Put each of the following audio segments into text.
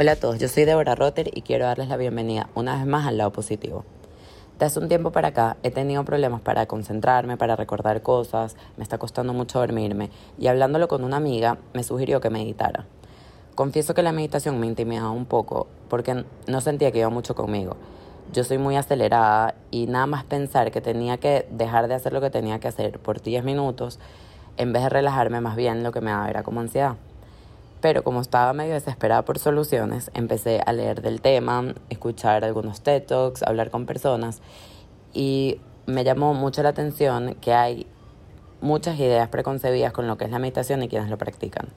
Hola a todos, yo soy Deborah Rotter y quiero darles la bienvenida una vez más al lado positivo. De hace un tiempo para acá he tenido problemas para concentrarme, para recordar cosas, me está costando mucho dormirme y hablándolo con una amiga me sugirió que meditara. Confieso que la meditación me intimidaba un poco porque no sentía que iba mucho conmigo. Yo soy muy acelerada y nada más pensar que tenía que dejar de hacer lo que tenía que hacer por 10 minutos, en vez de relajarme más bien lo que me daba era como ansiedad. Pero como estaba medio desesperada por soluciones, empecé a leer del tema, escuchar algunos TED Talks, hablar con personas y me llamó mucho la atención que hay muchas ideas preconcebidas con lo que es la meditación y quienes lo practican.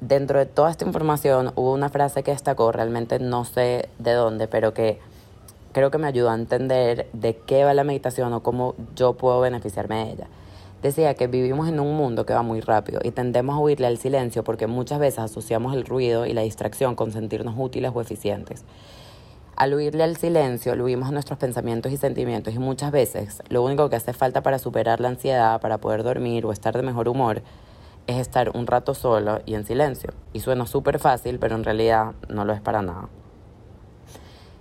Dentro de toda esta información hubo una frase que destacó, realmente no sé de dónde, pero que creo que me ayudó a entender de qué va la meditación o cómo yo puedo beneficiarme de ella. Decía que vivimos en un mundo que va muy rápido y tendemos a huirle al silencio porque muchas veces asociamos el ruido y la distracción con sentirnos útiles o eficientes. Al huirle al silencio, huimos a nuestros pensamientos y sentimientos y muchas veces lo único que hace falta para superar la ansiedad, para poder dormir o estar de mejor humor, es estar un rato solo y en silencio. Y suena súper fácil, pero en realidad no lo es para nada.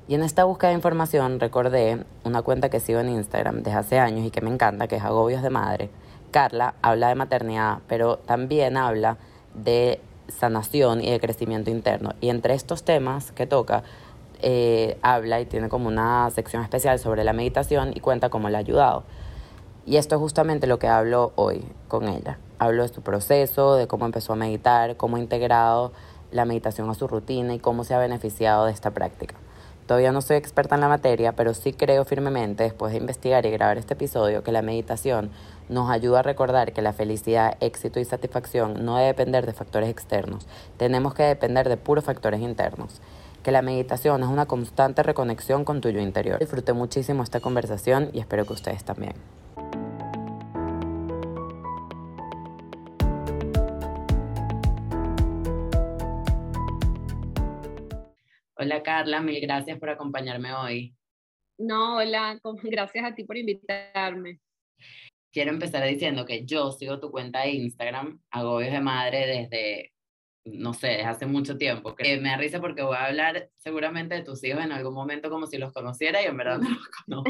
Y en esta búsqueda de información recordé una cuenta que sigo en Instagram desde hace años y que me encanta, que es Agobios de Madre, Carla habla de maternidad, pero también habla de sanación y de crecimiento interno. Y entre estos temas que toca, eh, habla y tiene como una sección especial sobre la meditación y cuenta cómo le ha ayudado. Y esto es justamente lo que hablo hoy con ella. Hablo de su proceso, de cómo empezó a meditar, cómo ha integrado la meditación a su rutina y cómo se ha beneficiado de esta práctica. Todavía no soy experta en la materia, pero sí creo firmemente, después de investigar y grabar este episodio, que la meditación nos ayuda a recordar que la felicidad, éxito y satisfacción no debe depender de factores externos. Tenemos que depender de puros factores internos. Que la meditación es una constante reconexión con tu yo interior. Disfruté muchísimo esta conversación y espero que ustedes también. Hola Carla, mil gracias por acompañarme hoy. No, hola, gracias a ti por invitarme. Quiero empezar diciendo que yo sigo tu cuenta de Instagram, Agobios de Madre, desde, no sé, desde hace mucho tiempo. Que me da risa porque voy a hablar seguramente de tus hijos en algún momento como si los conociera y en verdad no los conozco.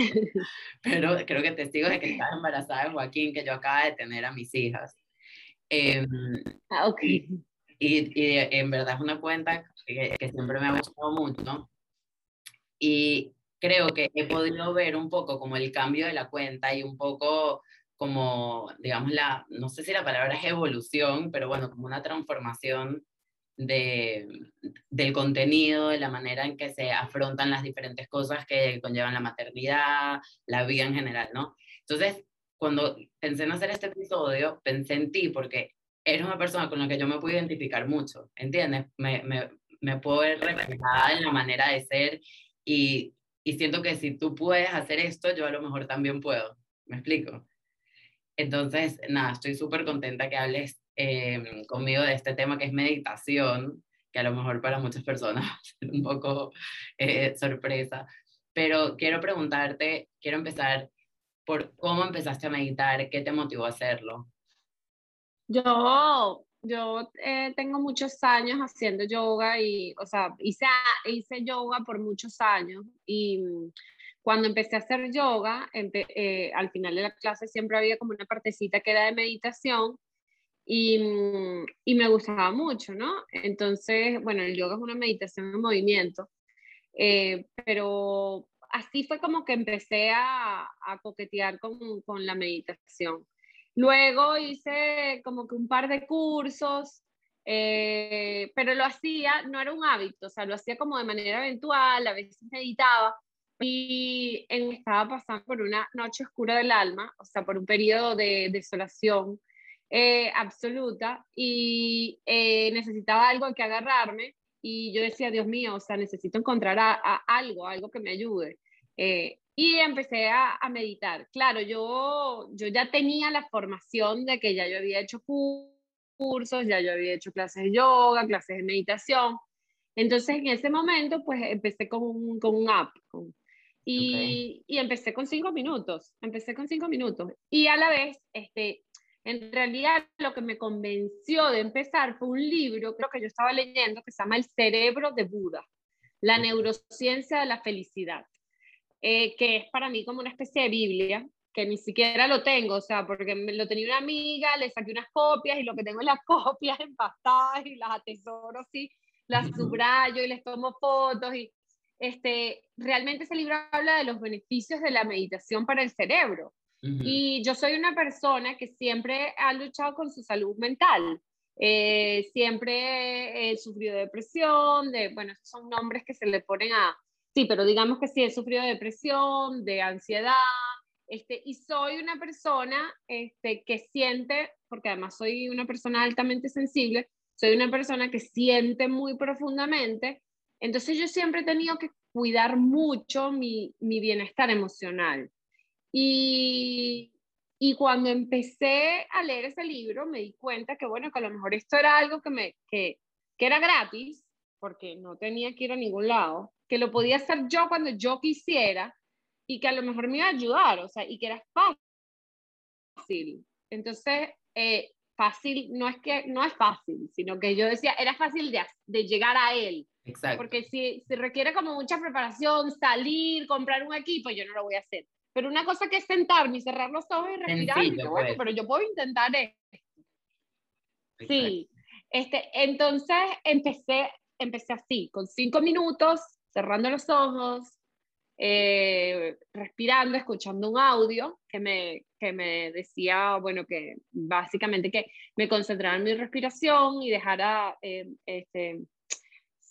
Pero creo que te sigo de que estás embarazada de Joaquín, que yo acabo de tener a mis hijas. Em, ah, ok. Y, y, en verdad es una cuenta que, siempre me ha gustado mucho. Y creo que he podido ver un poco como el cambio de la cuenta y un poco como, digamos, la, no sé si la palabra es evolución, pero bueno, como una transformación de, del contenido, de la manera en que se afrontan las diferentes cosas que conllevan la maternidad, la vida en general, ¿no? Entonces, cuando pensé en hacer este episodio, pensé en ti porque eres una persona con la que yo me puedo identificar mucho, ¿entiendes? Me, me, me puedo ver reflejada en la manera de ser y, y siento que si tú puedes hacer esto, yo a lo mejor también puedo. ¿Me explico? Entonces, nada, estoy súper contenta que hables eh, conmigo de este tema que es meditación, que a lo mejor para muchas personas va a ser un poco eh, sorpresa, pero quiero preguntarte, quiero empezar por cómo empezaste a meditar, qué te motivó a hacerlo. Yo yo eh, tengo muchos años haciendo yoga y, o sea, hice, hice yoga por muchos años y mm, cuando empecé a hacer yoga, eh, al final de la clase siempre había como una partecita que era de meditación y, mm, y, me gustaba mucho, ¿no? Entonces, bueno, el yoga es una meditación en movimiento, eh, pero así fue como que empecé a, a coquetear con, con la meditación. Luego hice como que un par de cursos, eh, pero lo hacía, no era un hábito, o sea, lo hacía como de manera eventual, a veces meditaba y estaba pasando por una noche oscura del alma, o sea, por un periodo de desolación eh, absoluta y eh, necesitaba algo que agarrarme y yo decía, Dios mío, o sea, necesito encontrar a, algo, algo que me ayude. Y empecé a, meditar. Claro, yo, yo ya tenía la formación de que ya yo había hecho cursos, ya yo había hecho clases de yoga, clases de meditación. Entonces, en ese momento, pues empecé con un, con un app. y, y, empecé con cinco minutos. Empecé con cinco minutos. Y a la vez, este, En realidad, lo que me convenció de empezar fue un libro, creo que yo estaba leyendo, que se llama El cerebro de Buda, la neurociencia de la felicidad, eh, que es para mí como una especie de Biblia, que ni siquiera lo tengo, o sea, porque me lo tenía una amiga, le saqué unas copias y lo que tengo es las copias empastadas y las atesoro así, las subrayo y les tomo fotos y este, realmente ese libro habla de los beneficios de la meditación para el cerebro. Y yo soy una persona que siempre ha luchado con su salud mental. Eh, siempre he sufrido depresión, de, bueno, esos son nombres que se le ponen a, sí, pero digamos que sí, he sufrido depresión, de ansiedad, este, y soy una persona este, que siente, porque además soy una persona altamente sensible, soy una persona que siente muy profundamente, entonces yo siempre he tenido que cuidar mucho mi, mi bienestar emocional. Y, y, cuando empecé a leer ese libro me di cuenta que bueno, que a lo mejor esto era algo que, me, que, que era gratis, porque no tenía que ir a ningún lado, que lo podía hacer yo cuando yo quisiera y que a lo mejor me iba a ayudar, o sea, y que era fácil. Entonces, eh, fácil no es que no es fácil, sino que yo decía, era fácil de, de llegar a él. Exacto. Porque si, si requiere como mucha preparación, salir, comprar un equipo, yo no lo voy a hacer. Pero una cosa que es sentarme y cerrar los ojos y respirar, bueno, pues. pero yo puedo intentar esto. Sí, este, entonces empecé, empecé así, con cinco minutos, cerrando los ojos, eh, respirando, escuchando un audio que me, que me decía, bueno, que básicamente que me concentrara en mi respiración y dejara eh, este,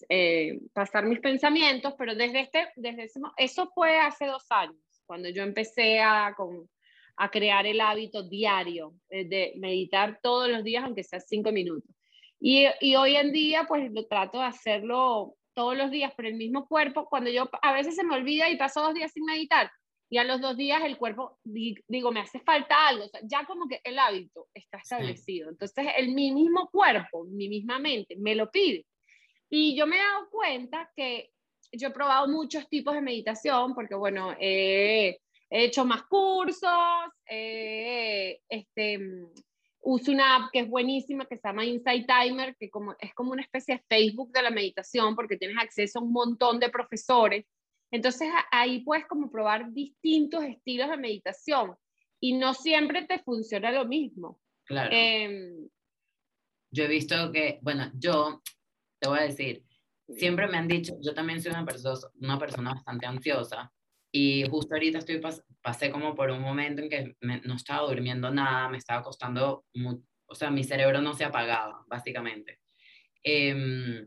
eh, pasar mis pensamientos, pero desde este, desde eso fue hace dos años, cuando yo empecé a, con, a crear el hábito diario de meditar todos los días, aunque sea cinco minutos. Y, y hoy en día, pues lo trato de hacerlo todos los días por el mismo cuerpo, cuando yo a veces se me olvida y paso dos días sin meditar y a los dos días el cuerpo, digo, me hace falta algo, ya como que el hábito está establecido. Entonces el mi mismo cuerpo, mi misma mente me lo pide. Y yo me he dado cuenta que yo he probado muchos tipos de meditación porque, bueno, he hecho más cursos, este, uso una app que es buenísima que se llama Insight Timer, que como, es como una especie de Facebook de la meditación porque tienes acceso a un montón de profesores. Entonces ahí puedes como probar distintos estilos de meditación y no siempre te funciona lo mismo. Claro. Em, yo he visto que, bueno, yo te voy a decir, siempre me han dicho, yo también soy una persona, una persona bastante ansiosa y justo ahorita estoy pasé como por un momento en que no estaba durmiendo nada, me estaba costando, o sea, mi cerebro no se apagaba, básicamente. Em,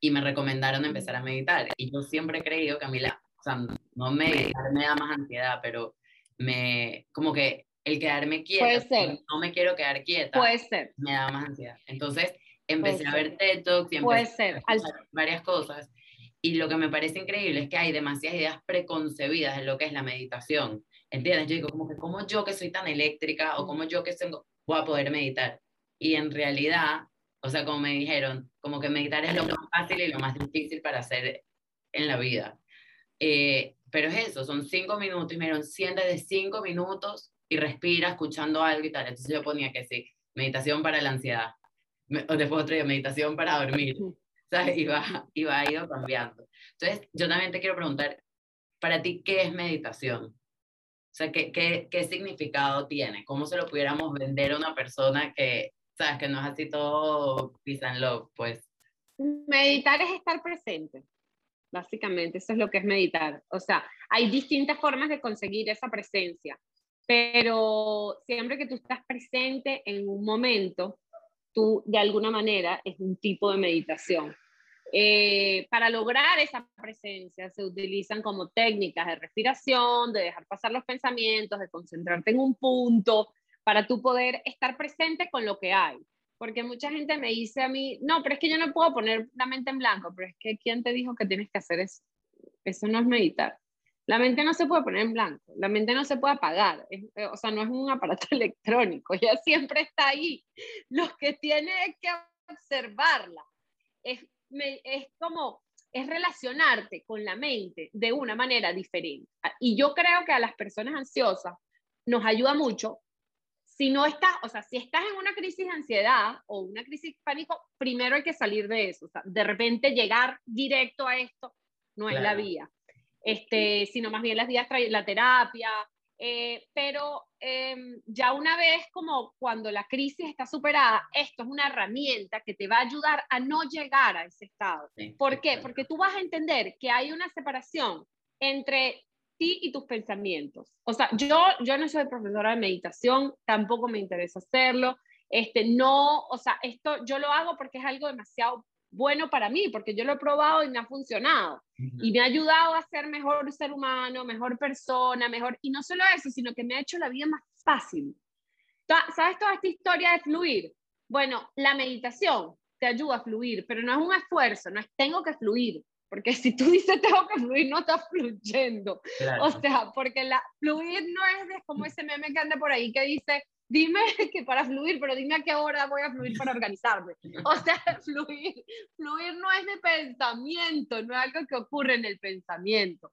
y me recomendaron empezar a meditar. Y yo siempre he creído que a mí, la, o sea, no meditar me da más ansiedad, pero me, como que el quedarme quieta, Puede ser. no me quiero quedar quieta, Puede ser. me da más ansiedad. Entonces empecé a ver TED Talks y empecé Puede ser. a varias cosas y lo que me parece increíble es que hay demasiadas ideas preconcebidas en lo que es la meditación. ¿Entiendes? Yo digo, como que, ¿cómo yo que soy tan eléctrica o como yo que tengo, voy a poder meditar? Y en realidad, o sea, como me dijeron, como que meditar es lo más fácil y lo más difícil para hacer en la vida. Eh, pero es eso, son cinco minutos y me dijeron, siéntate cinco minutos y respira escuchando algo y tal. Entonces yo ponía que sí, meditación para la ansiedad. O después otro día, meditación para dormir. Y va, y va ido cambiando. Entonces, yo también te quiero preguntar, para ti, ¿qué es meditación? O sea, ¿qué, qué, qué significado tiene? ¿Cómo se lo pudiéramos vender a una persona que, sabes, que no es así todo peace and love, pues? Meditar es estar presente, básicamente, eso es lo que es meditar. O sea, hay distintas formas de conseguir esa presencia, pero siempre que tú estás presente en un momento, tú de alguna manera es un tipo de meditación. Eh, para lograr esa presencia se utilizan como técnicas de respiración, de dejar pasar los pensamientos, de concentrarte en un punto, para tú poder estar presente con lo que hay. Porque mucha gente me dice a mí, no, pero es que yo no puedo poner la mente en blanco, pero es que ¿quién te dijo que tienes que hacer eso? Eso no es meditar. La mente no se puede poner en blanco, la mente no se puede apagar, eh, o sea, no es un aparato electrónico, ya siempre está ahí. Lo que tiene es que observarla. Es es como, es relacionarte con la mente de una manera diferente. Y yo creo que a las personas ansiosas nos ayuda mucho si no estás, o sea, si estás en una crisis de ansiedad o una crisis de pánico, primero hay que salir de eso. O sea, de repente llegar directo a esto no es la vía. Este, sino más bien las vías la terapia, eh, pero em, ya una vez como cuando la crisis está superada, esto es una herramienta que te va a ayudar a no llegar a ese estado. ¿Por qué? Porque tú vas a entender que hay una separación entre ti y tus pensamientos. O sea, yo, yo no soy profesora de meditación, tampoco me interesa hacerlo. Este, no, o sea, esto yo lo hago porque es algo demasiado bueno para mí, porque yo lo he probado y me ha funcionado. Y me ha ayudado a ser mejor ser humano, mejor persona, mejor... Y no solo eso, sino que me ha hecho la vida más fácil. ¿Sabes toda esta historia de fluir? Bueno, la meditación te ayuda a fluir, pero no es un esfuerzo, no es tengo que fluir. Porque si tú dices tengo que fluir, no estás fluyendo. O sea, porque la, fluir no es como ese meme que anda por ahí que dice, dime que para fluir, pero dime a qué hora voy a fluir para organizarme. O sea, fluir, fluir no es de pensamiento, no es algo que ocurre en el pensamiento.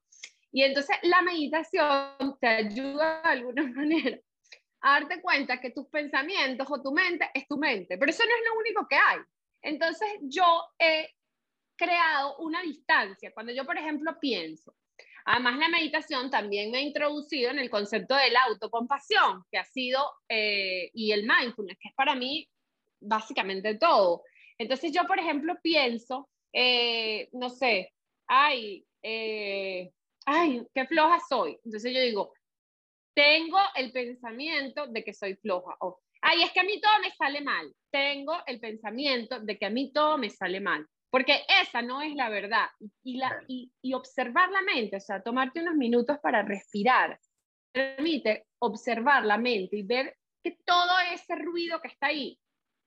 Y entonces la meditación te ayuda de alguna manera a darte cuenta que tus pensamientos o tu mente es tu mente, pero eso no es lo único que hay. Entonces yo he creado una distancia. Cuando yo, por ejemplo, pienso, además la meditación también me ha introducido en el concepto de la autocompasión, que ha sido, eh, y el mindfulness, que es para mí básicamente todo. Entonces yo, por ejemplo, pienso, eh, no sé, ay, eh, ay, qué floja soy. Entonces yo digo, tengo el pensamiento de que soy floja. O, ay, es que a mí todo me sale mal. Tengo el pensamiento de que a mí todo me sale mal. Porque esa no es la verdad. Y, la, y, observar la mente, o sea, tomarte unos minutos para respirar, permite observar la mente y ver que todo ese ruido que está ahí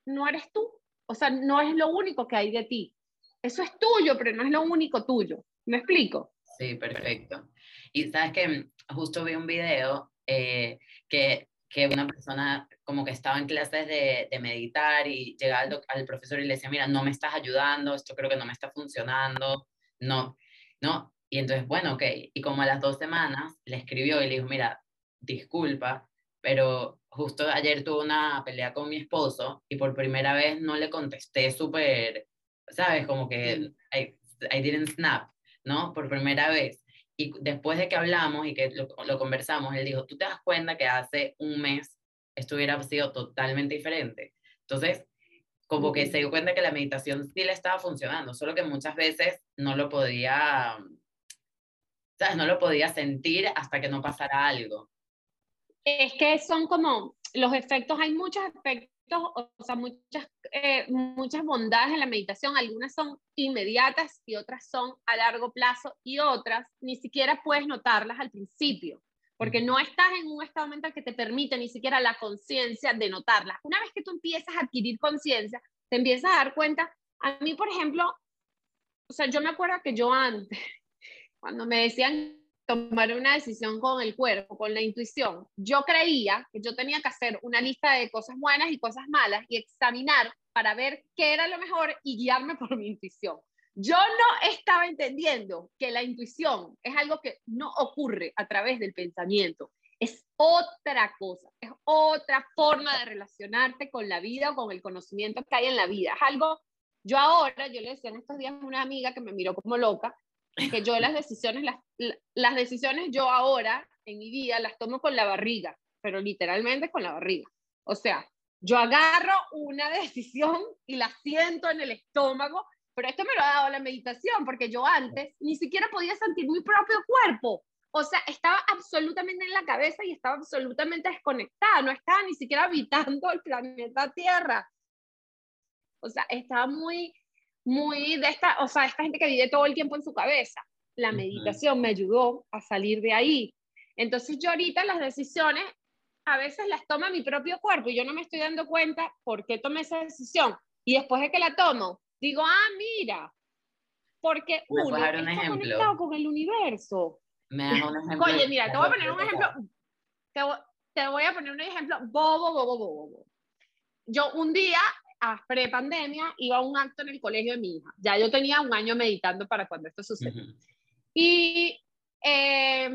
no eres tú. O sea, no es lo único que hay de ti. Eso es tuyo, pero no es lo único tuyo. ¿Me explico? Sí, perfecto. Y sabes que justo vi un video eh, que que una persona como que estaba en clases de, de meditar y llegaba al, al, profesor y le decía, mira, no me estás ayudando, esto creo que no me está funcionando, no, no. Y entonces, bueno, ok. Y como a las dos semanas le escribió y le dijo, mira, disculpa, pero justo ayer tuve una pelea con mi esposo y por primera vez no le contesté súper, ¿sabes? Como que I, I didn't snap, ¿no? Por primera vez. Y después de que hablamos y que lo, lo, conversamos, él dijo, tú te das cuenta que hace un mes esto hubiera sido totalmente diferente. Entonces, como que se dio cuenta que la meditación sí le estaba funcionando, solo que muchas veces no lo podía, ¿sabes? No lo podía sentir hasta que no pasara algo. Es que son como los efectos, hay muchos efectos o sea, muchas, eh, muchas bondades en la meditación, algunas son inmediatas y otras son a largo plazo y otras ni siquiera puedes notarlas al principio, porque no estás en un estado mental que te permite ni siquiera la conciencia de notarlas. Una vez que tú empiezas a adquirir conciencia, te empiezas a dar cuenta, a mí, por ejemplo, o sea, yo me acuerdo que yo antes, cuando me decían tomar una decisión con el cuerpo, con la intuición. Yo creía que yo tenía que hacer una lista de cosas buenas y cosas malas y examinar para ver qué era lo mejor y guiarme por mi intuición. Yo no estaba entendiendo que la intuición es algo que no ocurre a través del pensamiento. Es otra cosa, es otra forma de relacionarte con la vida o con el conocimiento que hay en la vida. Es algo, yo ahora, yo le decía en estos días a una amiga que me miró como loca, que yo las decisiones, las, las decisiones yo ahora en mi vida las tomo con la barriga, pero literalmente con la barriga. O sea, yo agarro una decisión y la siento en el estómago, pero esto me lo ha dado la meditación, porque yo antes ni siquiera podía sentir mi propio cuerpo. O sea, estaba absolutamente en la cabeza y estaba absolutamente desconectada, no estaba ni siquiera habitando el planeta Tierra. O sea, estaba muy muy de esta, o sea, esta gente que vive todo el tiempo en su cabeza. La meditación me ayudó a salir de ahí. Entonces yo ahorita las decisiones a veces las toma mi propio cuerpo y yo no me estoy dando cuenta por qué tomé esa decisión. Y después de que la tomo, digo, ah, mira, porque uno está ejemplo? conectado con el universo. Me das un ejemplo. Oye, mira, te voy a poner un ejemplo, te voy a poner un ejemplo bobo, bobo, bobo, bobo. Yo un día pre-pandemia, iba a un acto en el colegio de mi hija. Ya yo tenía un año meditando para cuando esto sucedió. Y eh,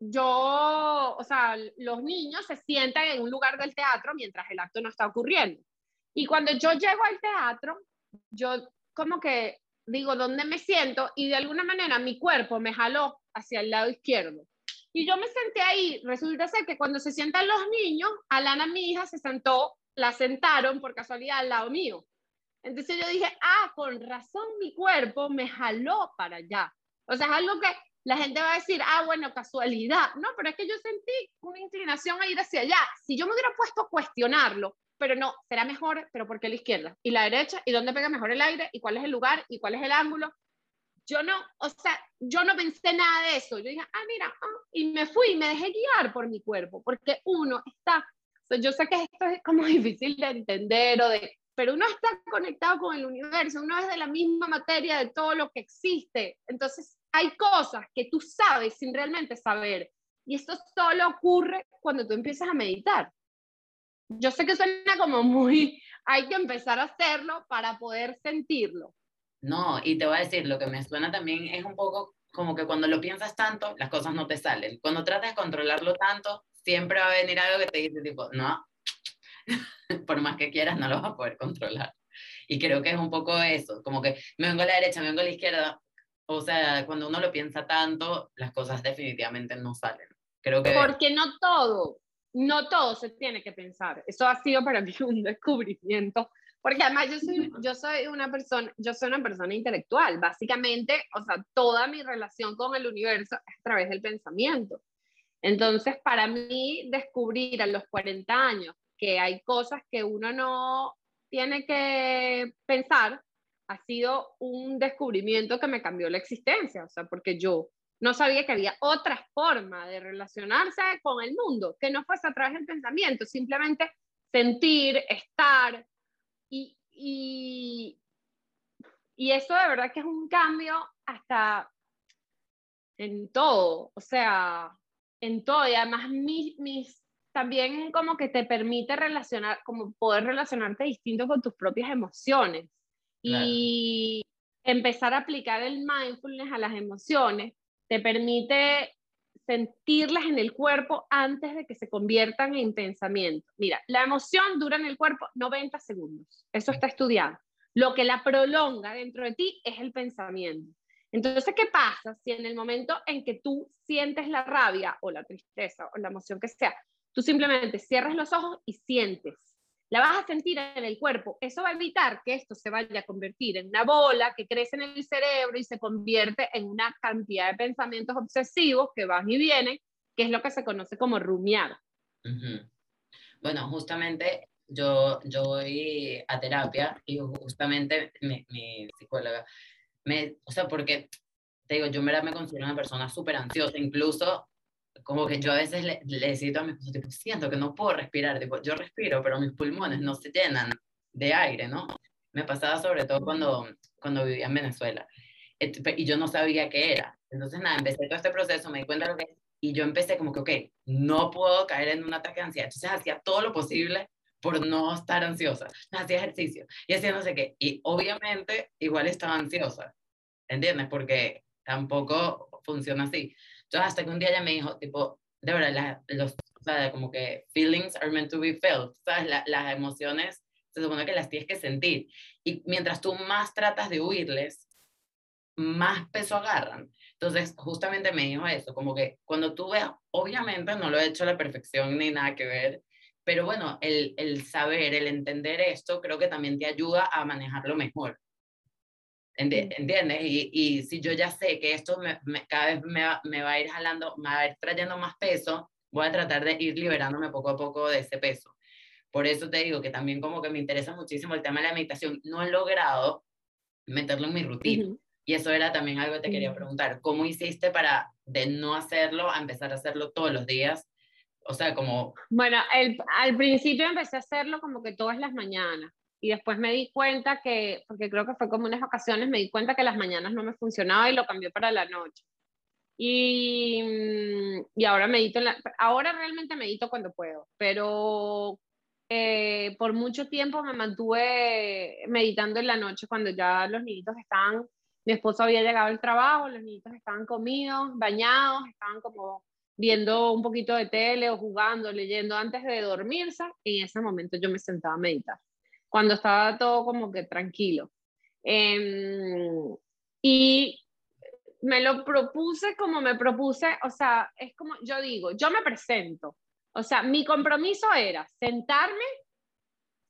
yo, o sea, los niños se sientan en un lugar del teatro mientras el acto no está ocurriendo. Y cuando yo llego al teatro, yo como que digo, ¿dónde me siento? Y de alguna manera mi cuerpo me jaló hacia el lado izquierdo. Y yo me senté ahí. Resulta ser que cuando se sientan los niños, Alana, mi hija, se sentó, la sentaron por casualidad al lado mío. Entonces yo dije, ah, con razón mi cuerpo me jaló para allá. O sea, es algo que la gente va a decir, ah, bueno, casualidad. No, pero es que yo sentí una inclinación a ir hacia allá. Si yo me hubiera puesto a cuestionarlo, pero no, será mejor, pero ¿por qué la izquierda? ¿Y la derecha? ¿Y dónde pega mejor el aire? ¿Y cuál es el lugar? ¿Y cuál es el ángulo? Yo no, o sea, yo no pensé nada de eso. Yo dije, ah, mira, ah", y me fui, y me dejé guiar por mi cuerpo, porque uno está, yo sé que esto es como difícil de entender o de, pero uno está conectado con el universo, uno es de la misma materia de todo lo que existe. Entonces, hay cosas que tú sabes sin realmente saber. Y esto solo ocurre cuando tú empiezas a meditar. Yo sé que suena como muy, hay que empezar a hacerlo para poder sentirlo. No, y te voy a decir, lo que me suena también es un poco como que cuando lo piensas tanto, las cosas no te salen. Cuando tratas de controlarlo tanto, siempre va a venir algo que te dice tipo, no, por más que quieras, no lo vas a poder controlar. Y creo que es un poco eso, como que me vengo a la derecha, me vengo a la izquierda. O sea, cuando uno lo piensa tanto, las cosas definitivamente no salen. Creo que... Porque no todo, no todo se tiene que pensar. Eso ha sido para mí un descubrimiento. Porque además yo soy, yo soy una persona, yo soy una persona intelectual. Básicamente, o sea, toda mi relación con el universo es a través del pensamiento. Entonces, para mí, descubrir a los 40 años que hay cosas que uno no tiene que pensar, ha sido un descubrimiento que me cambió la existencia, o sea, porque yo no sabía que había otra forma de relacionarse con el mundo, que no fuese a través del pensamiento, simplemente sentir, estar, y, y, y eso de verdad que es un cambio hasta en todo, o sea, en todo, y además mis, mis también como que te permite relacionar, como poder relacionarte distinto con tus propias emociones y empezar a aplicar el mindfulness a las emociones te permite sentirlas en el cuerpo antes de que se conviertan en pensamiento. Mira, la emoción dura en el cuerpo 90 segundos, eso está estudiado. Lo que la prolonga dentro de ti es el pensamiento. Entonces, ¿qué pasa si en el momento en que tú sientes la rabia o la tristeza o la emoción que sea, Tú simplemente cierras los ojos y sientes. La vas a sentir en el cuerpo. Eso va a evitar que esto se vaya a convertir en una bola que crece en el cerebro y se convierte en una cantidad de pensamientos obsesivos que van y vienen, que es lo que se conoce como rumiar. Bueno, justamente yo, yo voy a terapia y justamente mi, mi psicóloga, me, o sea, porque te digo, yo me, me considero una persona súper ansiosa, incluso como que yo a veces le, le a mi esposo, tipo, siento que no puedo respirar, tipo, yo respiro, pero mis pulmones no se llenan de aire, ¿no? Me pasaba sobre todo cuando, cuando vivía en Venezuela. Y yo no sabía qué era. Entonces, nada, empecé todo este proceso, me di cuenta de lo que es, y yo empecé como que, ok, no puedo caer en un ataque de ansiedad. Entonces, hacía todo lo posible por no estar ansiosa. Hacía ejercicio y hacía no sé qué. Y obviamente, igual estaba ansiosa, ¿entiendes? Porque tampoco funciona así. Entonces, hasta que un día ella me dijo, tipo, de verdad, los, o sea, como que feelings are meant to be felt, ¿sabes? las emociones se supone que las tienes que sentir. Y mientras tú más tratas de huirles, más peso agarran. Entonces, justamente me dijo eso, como que cuando tú veas, obviamente no lo he hecho a la perfección ni nada que ver, pero bueno, el, el saber, el entender esto, creo que también te ayuda a manejarlo mejor. ¿Entiendes? Y, y, si yo ya sé que esto me, cada vez me va, me va, a ir jalando, me va a ir trayendo más peso, voy a tratar de ir liberándome poco a poco de ese peso. Por eso te digo que también como que me interesa muchísimo el tema de la meditación. No he logrado meterlo en mi rutina. Y eso era también algo que te quería preguntar. ¿Cómo hiciste para de no hacerlo a empezar a hacerlo todos los días? O sea, como... Bueno, el, al principio empecé a hacerlo como que todas las mañanas y después me di cuenta que, porque creo que fue como unas ocasiones, me di cuenta que las mañanas no me funcionaba y lo cambié para la noche. Y, mm, y ahora medito, ahora realmente medito cuando puedo, pero eh, por mucho tiempo me mantuve meditando en la noche cuando ya los niñitos estaban, mi esposo había llegado al trabajo, los niñitos estaban comidos, bañados, estaban como viendo un poquito de tele o jugando, leyendo antes de dormirse, en ese momento yo me sentaba a meditar, cuando estaba todo como que tranquilo. Em, y me lo propuse como me propuse, o sea, es como yo digo, yo me presento, o sea, mi compromiso era sentarme,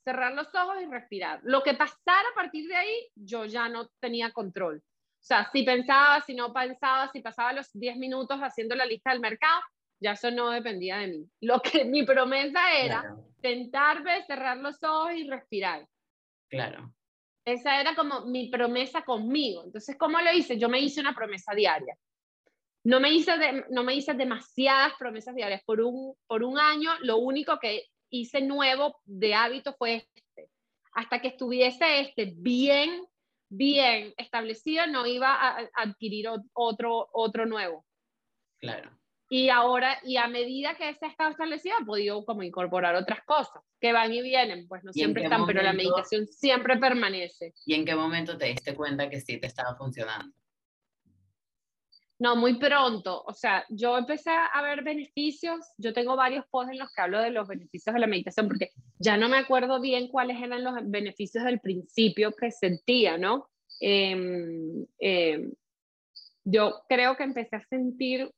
cerrar los ojos y respirar. Lo que pasara a partir de ahí, yo ya no tenía control. O sea, si pensaba, si no pensaba, si pasaba los 10 minutos haciendo la lista del mercado, ya eso no dependía de mí. Lo que mi promesa era sentarme, cerrar los ojos y respirar. Claro. Esa era como mi promesa conmigo. Entonces, ¿cómo lo hice? Yo me hice una promesa diaria. No me hice, no me hice demasiadas promesas diarias. Por un, por un año, lo único que hice nuevo de hábito fue este. Hasta que estuviese este bien bien establecido, no iba a, adquirir otro, otro nuevo. Claro. Y ahora, y a medida que ese estado establecido, he podido como incorporar otras cosas que van y vienen, pues no siempre están, pero la meditación siempre permanece. ¿Y en qué momento te diste cuenta que sí te estaba funcionando? No, muy pronto. O sea, yo empecé a ver beneficios. Yo tengo varios posts en los que hablo de los beneficios de la meditación, porque ya no me acuerdo bien cuáles eran los beneficios del principio que sentía, ¿no? Em, em, yo creo que empecé a sentir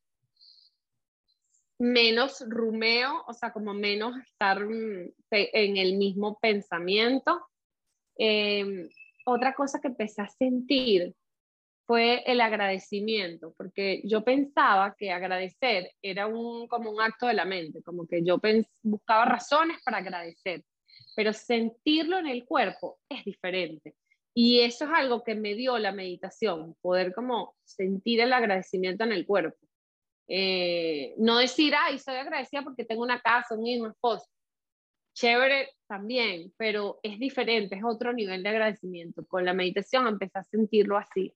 menos rumeo, o sea, como menos estar mm, en el mismo pensamiento. Em, otra cosa que empecé a sentir fue el agradecimiento, porque yo pensaba que agradecer era un, como un acto de la mente, como que yo buscaba razones para agradecer, pero sentirlo en el cuerpo es diferente. Y eso es algo que me dio la meditación, poder como sentir el agradecimiento en el cuerpo. Eh, no decir, ay, soy agradecida porque tengo una casa, un hijo, un esposo. Chévere también, pero es diferente, es otro nivel de agradecimiento. Con la meditación empecé a sentirlo así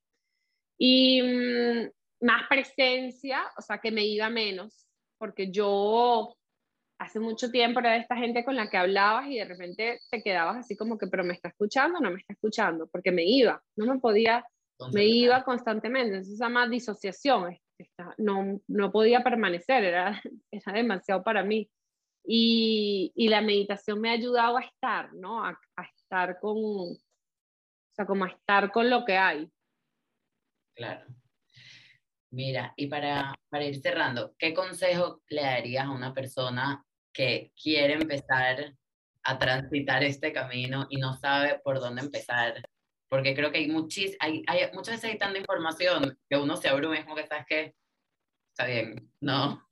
y mm, más presencia, o sea, que me iba menos, porque yo hace mucho tiempo era de esta gente con la que hablabas y de repente te quedabas así como que, pero me está escuchando, no me está escuchando, porque me iba, no me podía, me iba constantemente, entonces esa más disociación, no, no podía permanecer, era, era demasiado para mí. Y, y, la meditación me ha ayudado a estar, ¿no? A, a estar con, o sea, como a estar con lo que hay. Claro. Mira, y para, para ir cerrando, ¿qué consejo le darías a una persona que quiere empezar a transitar este camino y no sabe por dónde empezar? Porque creo que hay, muchis, hay, hay muchas veces hay tanta información que uno se abruma, es como que sabes que está bien, no.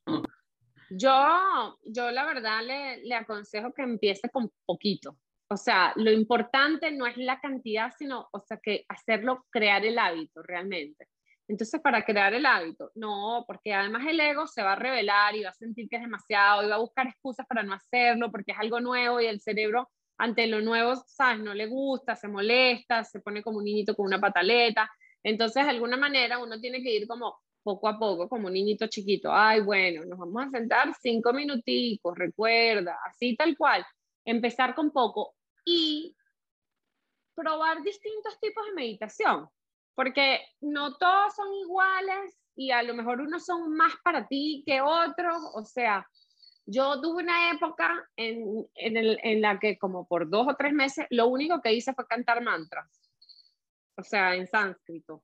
Yo, yo la verdad le, le aconsejo que empiece con poquito. O sea, lo importante no es la cantidad, sino, o sea, que hacerlo, crear el hábito realmente. Entonces, para crear el hábito, no, porque además el ego se va a revelar y va a sentir que es demasiado y va a buscar excusas para no hacerlo porque es algo nuevo y el cerebro ante lo nuevo, ¿sabes? No le gusta, se molesta, se pone como un niñito con una pataleta. Entonces, de alguna manera, uno tiene que ir como poco a poco, como un niñito chiquito. Ay, bueno, nos vamos a sentar cinco minuticos, recuerda, así tal cual. Empezar con poco y probar distintos tipos de meditación, porque no todos son iguales y a lo mejor unos son más para ti que otros, o sea, yo tuve una época en, en, el, en, la que como por dos o tres meses lo único que hice fue cantar mantras, o sea, en sánscrito.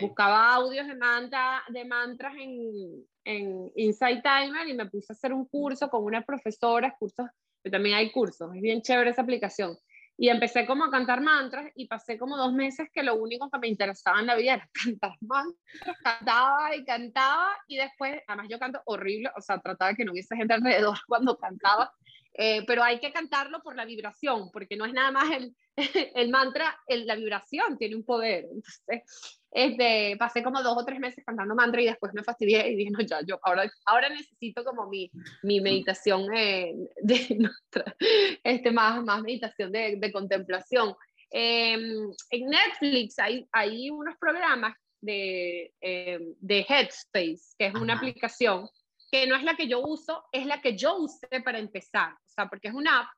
Buscaba audios de, mantra, de mantras en, en Insight Timer y me puse a hacer un curso con una profesora, cursos también hay cursos, es bien chévere esa aplicación. Y empecé como a cantar mantras y pasé como dos meses que lo único que me interesaba en la vida era cantar mantras, cantaba y cantaba y después, además yo canto horrible, o sea, trataba que no hubiese gente alrededor cuando cantaba, eh, pero hay que cantarlo por la vibración, porque no es nada más el, el mantra, el, la vibración tiene un poder. Entonces, este, pasé como dos o tres meses cantando mantra y después me fastidié y dije, no, ya, yo ahora, ahora necesito como mi, mi meditación eh, de, este, más, más meditación de, de contemplación. Em, en Netflix hay, hay unos programas de, em, de Headspace, que es una aplicación que no es la que yo uso, es la que yo usé para empezar, sea, porque es una app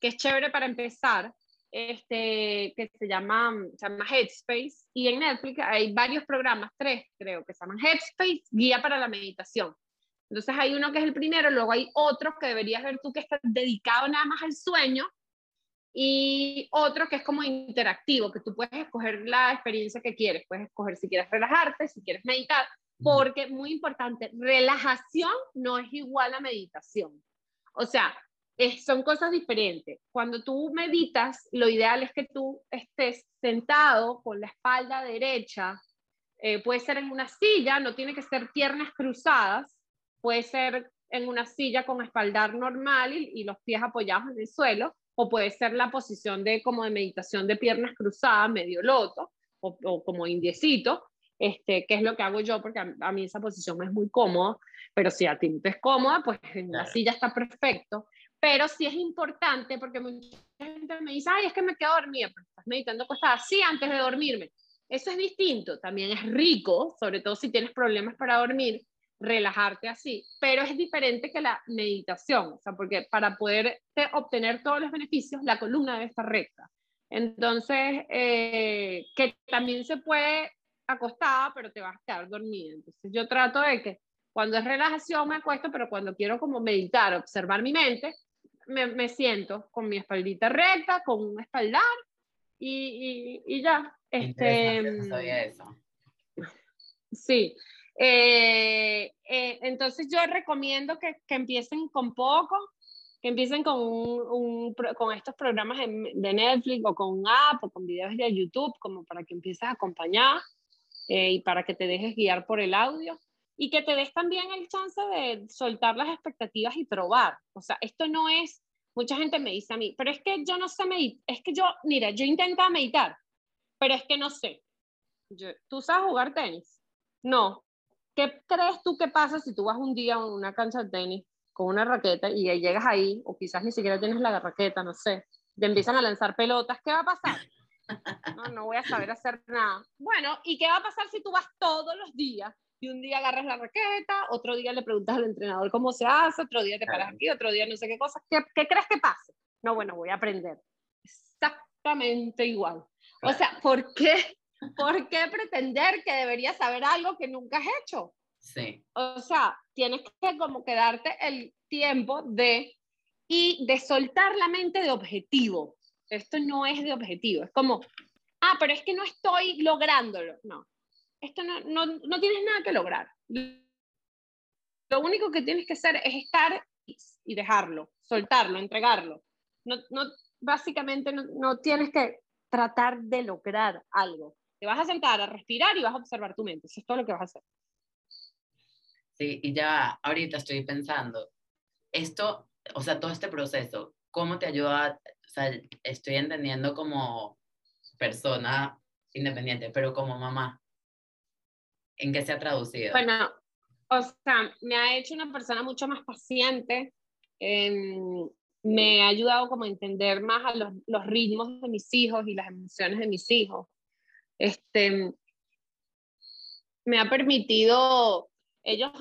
que es chévere para empezar, este, que se llama, se llama Headspace, y en Netflix hay varios programas, tres creo, que se llaman Headspace, Guía para la Meditación. Entonces hay uno que es el primero, luego hay otro que deberías ver tú que está dedicado nada más al sueño y otro que es como interactivo, que tú puedes escoger la experiencia que quieres, puedes escoger si quieres relajarte, si quieres meditar, porque muy importante, relajación no es igual a meditación. O sea, son cosas diferentes. Cuando tú meditas, lo ideal es que tú estés sentado con la espalda derecha, eh, puede ser en una silla, no tiene que ser piernas cruzadas, puede ser en una silla con espaldar normal y, los pies apoyados en el suelo, o puede ser la posición de como de meditación de piernas cruzadas, medio loto, o, como indiecito, este, que es lo que hago yo, porque a, mí esa posición es muy cómoda, pero si a ti no te es cómoda, pues en la silla está perfecto. Pero sí es importante, porque mucha gente me dice, ay, es que me quedo dormida, pero estás meditando acostada, sí, antes de dormirme. Eso es distinto, también es rico, sobre todo si tienes problemas para dormir, relajarte así, pero es diferente que la meditación, o sea, porque para poder obtener todos los beneficios, la columna debe estar recta. Entonces, eh, que también se puede acostada, pero te vas a quedar dormida. Entonces, yo trato de que cuando es relajación me acuesto, pero cuando quiero como meditar, observar mi mente, me, me siento con mi espaldita recta, con un espaldar y, y, y ya. Este, no eso. Sí. Eh, eh, entonces yo recomiendo que, que, empiecen con poco, que empiecen con, un, con estos programas de Netflix o con un app o con videos de YouTube, como para que empieces a acompañar eh, y para que te dejes guiar por el audio y que te des también el chance de soltar las expectativas y probar. O sea, esto no es, mucha gente me dice a mí, pero es que yo no sé meditar, es que yo, mira, yo intento meditar, pero es que no sé. ¿Tú sabes jugar tenis? No. ¿Qué crees tú que pasa si tú vas un día a una cancha de tenis con una raqueta y llegas ahí, o quizás ni siquiera tienes la raqueta, no sé, te empiezan a lanzar pelotas, ¿qué va a pasar? No, no voy a saber hacer nada. Bueno, ¿y qué va a pasar si tú vas todos los días y un día agarras la raqueta, otro día le preguntas al entrenador cómo se hace, otro día te paras aquí, otro día no sé qué cosas. ¿Qué, ¿Qué, crees que pase? No, bueno, voy a aprender. Exactamente igual. O sea, ¿por qué, ¿por qué pretender que deberías saber algo que nunca has hecho? Sí. O sea, tienes que como que darte el tiempo de y de soltar la mente de objetivo. Esto no es de objetivo, es como, ah, pero es que no estoy lográndolo. No, esto no, no, no tienes nada que lograr. Lo único que tienes que hacer es estar y dejarlo, soltarlo, entregarlo. No, no, básicamente no, no, tienes que tratar de lograr algo. Te vas a sentar a respirar y vas a observar tu mente. Eso es todo lo que vas a hacer. Sí, y ya ahorita estoy pensando, esto, o sea, todo este proceso, ¿cómo te ayuda? O sea, estoy entendiendo como persona independiente, pero como mamá, ¿En qué se ha traducido? Bueno, o sea, me ha hecho una persona mucho más paciente, me ha ayudado como a entender más a los, los, ritmos de mis hijos y las emociones de mis hijos. Este, me ha permitido, ellos,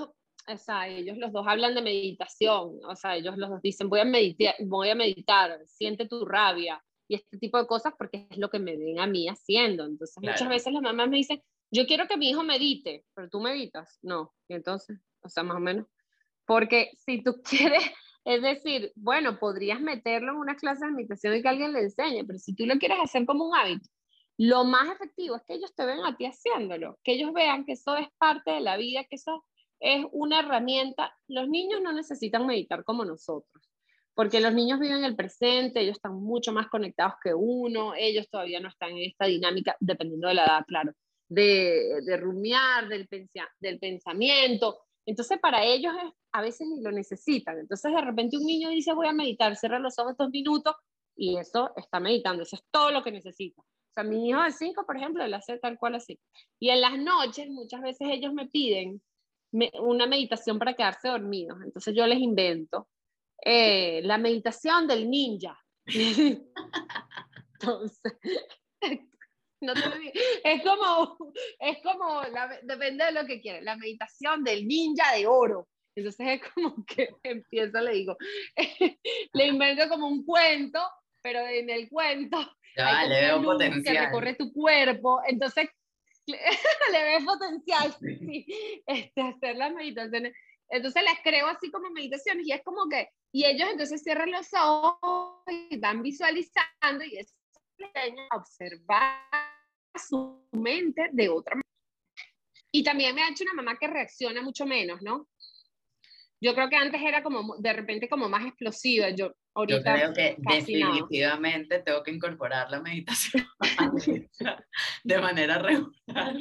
o sea, ellos los dos hablan de meditación, o sea, ellos los dos dicen, voy a meditar, voy a meditar, siente tu rabia y este tipo de cosas porque es lo que me ven a mí haciendo. Entonces, muchas veces las mamás me dicen, yo quiero que mi hijo medite, pero tú meditas, no. Y entonces, o sea, más o menos. Porque si tú quieres, es decir, bueno, podrías meterlo en una clase de meditación y que alguien le enseñe, pero si tú lo quieres hacer como un hábito, lo más efectivo es que ellos te vean a ti haciéndolo, que ellos vean que eso es parte de la vida, que eso es una herramienta. Los niños no necesitan meditar como nosotros, porque los niños viven el presente, ellos están mucho más conectados que uno, ellos todavía no están en esta dinámica, dependiendo de la edad, claro, de, de rumiar, del, del pensamiento. Entonces, para ellos a veces ni lo necesitan. Entonces, de repente un niño dice, voy a meditar, cierra los ojos dos minutos y eso está meditando. Eso es todo lo que necesita. O sea, mi hijo de cinco, por ejemplo, él hace tal cual así. Y en las noches, muchas veces ellos me piden una meditación para quedarse dormidos. Entonces, yo les invento eh, la meditación del ninja. Entonces, no es como, es como depende de lo que quieras, la meditación del ninja de oro. Entonces es como que empiezo, le digo, le invento como un cuento, pero en el cuento ya, le veo potencial. que recorre tu cuerpo. Entonces le, ves potencial, sí. Este, hacer las meditaciones. Entonces les creo así como meditaciones y es como que, y ellos entonces cierran los ojos y van visualizando y es observar su mente de otra manera. Y también me ha hecho una mamá que reacciona mucho menos, ¿no? Yo creo que antes era como de repente como más explosiva. Yo ahorita Yo creo que definitivamente tengo que incorporar la meditación de manera regular.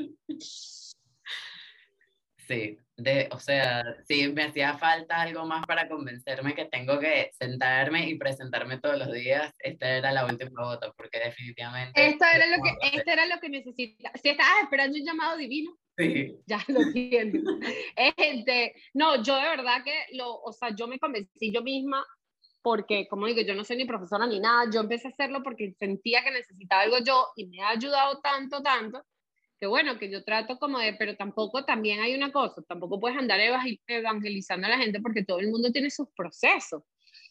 Sí, de, o sea, sí me hacía falta algo más para convencerme que tengo que sentarme y presentarme todos los días. Esta era la última gota, porque definitivamente. Esto era lo que, esto era lo que necesitaba. Si estabas esperando un llamado divino, Sí. Ya lo entiendo. este, no, yo de verdad que lo, o sea, yo me convencí yo misma porque, como digo, yo no soy ni profesora ni nada, yo empecé a hacerlo porque sentía que necesitaba algo yo y me ha ayudado tanto, tanto, que bueno, que yo trato como de, pero tampoco también hay una cosa, tampoco puedes andar evangelizando a la gente porque todo el mundo tiene sus procesos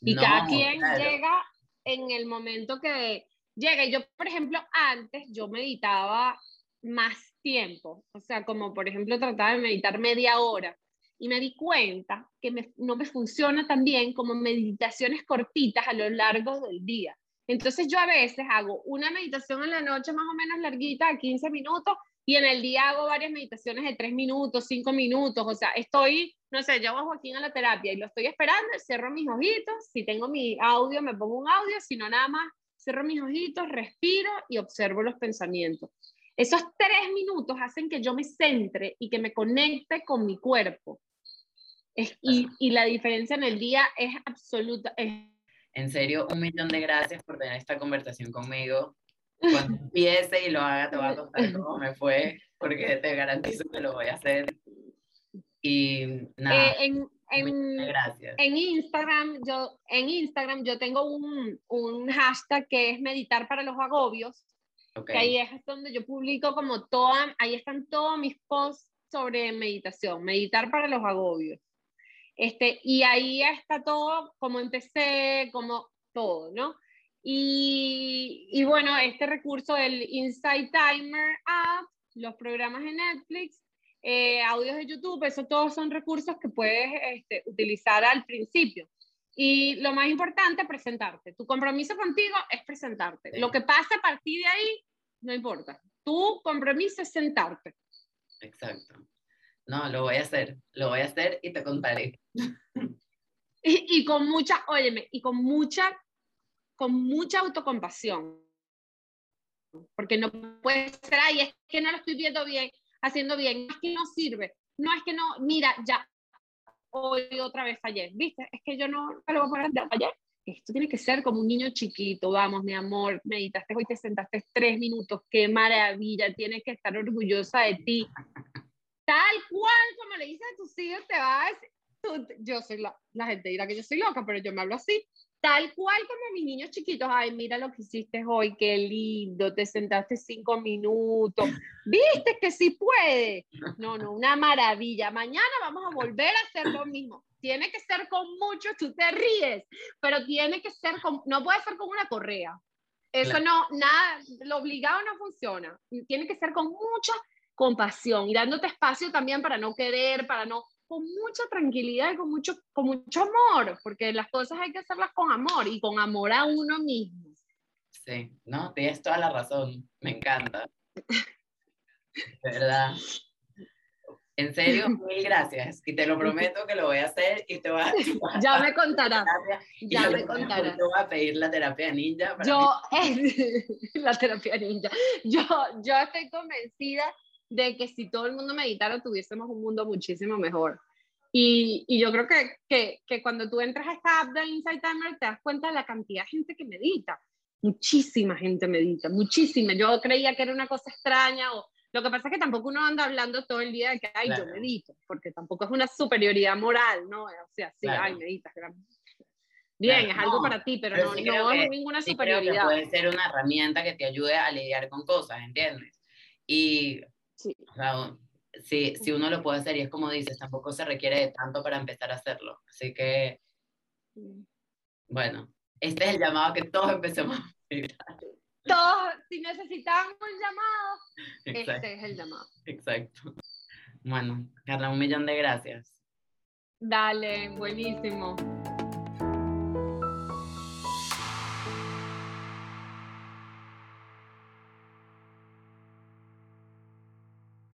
y cada quien llega en el momento que llega. Y yo, por ejemplo, antes yo meditaba más tiempo, o sea, como por ejemplo trataba de meditar media hora y me di cuenta que no me funciona tan bien como meditaciones cortitas a lo largo del día. Entonces yo a veces hago una meditación en la noche más o menos larguita, 15 minutos, y en el día hago varias meditaciones de 3 minutos, 5 minutos, o sea, estoy, no sé, llevo a Joaquín a la terapia y lo estoy esperando, cierro mis ojitos, si tengo mi audio me pongo un audio, si no nada más, cierro mis ojitos, respiro y observo los pensamientos. Esos tres minutos hacen que yo me centre y que me conecte con mi cuerpo. y, y, la diferencia en el día es absoluta. En serio, un millón de gracias por tener esta conversación conmigo. Cuando empiece y lo haga, te voy a contar cómo me fue, porque te garantizo que lo voy a hacer. Y nada. Eh, en, en, gracias. en Instagram yo en Instagram yo tengo un, un hashtag que es meditar para los agobios que ahí es donde yo publico como toda, ahí están todos mis posts sobre meditación, meditar para los agobios. Este, y ahí está todo, como empecé, como todo, ¿no? Y, y bueno, este recurso del Insight Timer App, los programas de Netflix, eh, audios de YouTube, eso todos son recursos que puedes este, utilizar al principio. Y lo más importante, presentarte. Tu compromiso contigo es presentarte. Lo que pasa a partir de ahí, no importa. Tu compromiso es sentarte. Exacto. No, lo voy a hacer. Lo voy a hacer y te contaré. Y, y con mucha, óyeme, y con mucha, con mucha autocompasión. Porque no puede ser, ay, es que no lo estoy viendo bien, haciendo bien, es que no sirve. No es que no, mira, ya, hoy otra vez fallé, ¿viste? Es que yo no lo voy a poner ayer. Esto tiene que ser como un niño chiquito, vamos, mi amor, meditaste hoy, te sentaste tres minutos, qué maravilla, tienes que estar orgullosa de ti. Tal cual como le dices a tus hijos, te vas, yo soy la, la gente dirá que yo soy loca, pero yo me hablo así, tal cual como mis niños chiquitos, ay, mira lo que hiciste hoy, qué lindo, te sentaste cinco minutos, viste que sí puede. No, no, una maravilla. Mañana vamos a volver a hacer lo mismo. Tiene que ser con mucho, tú te ríes, pero tiene que ser con, no puede ser con una correa. Eso no, nada, lo obligado no funciona. Tiene que ser con mucha compasión y dándote espacio también para no querer, para no, con mucha tranquilidad y con mucho, con mucho amor, porque las cosas hay que hacerlas con amor y con amor a uno mismo. Sí, no, tienes toda la razón, me encanta. De verdad. En serio, mil gracias. Y te lo prometo que lo voy a hacer y te voy a... ya me contarás. Ya me contarás. Te voy a pedir la terapia ninja. yo, la terapia ninja. Yo, yo estoy convencida de que si todo el mundo meditara tuviésemos un mundo muchísimo mejor. Y, y yo creo que, que, que, cuando tú entras a esta app de Insight Timer te das cuenta de la cantidad de gente que medita. Muchísima gente medita, muchísima. Yo creía que era una cosa extraña o lo que pasa es que tampoco uno anda hablando todo el día de que, ay, yo medito, porque tampoco es una superioridad moral, ¿no? O sea, sí, ay, meditas. Bien, es algo para ti, pero, no, no es ninguna superioridad. puede ser una herramienta que te ayude a lidiar con cosas, ¿entiendes? Y si, si uno lo puede hacer, y es como dices, tampoco se requiere de tanto para empezar a hacerlo. Así que, bueno, este es el llamado que todos empecemos a meditar todos, si necesitamos un llamado, este es el llamado. Exacto. Bueno, Carla, un millón de gracias. Dale, buenísimo.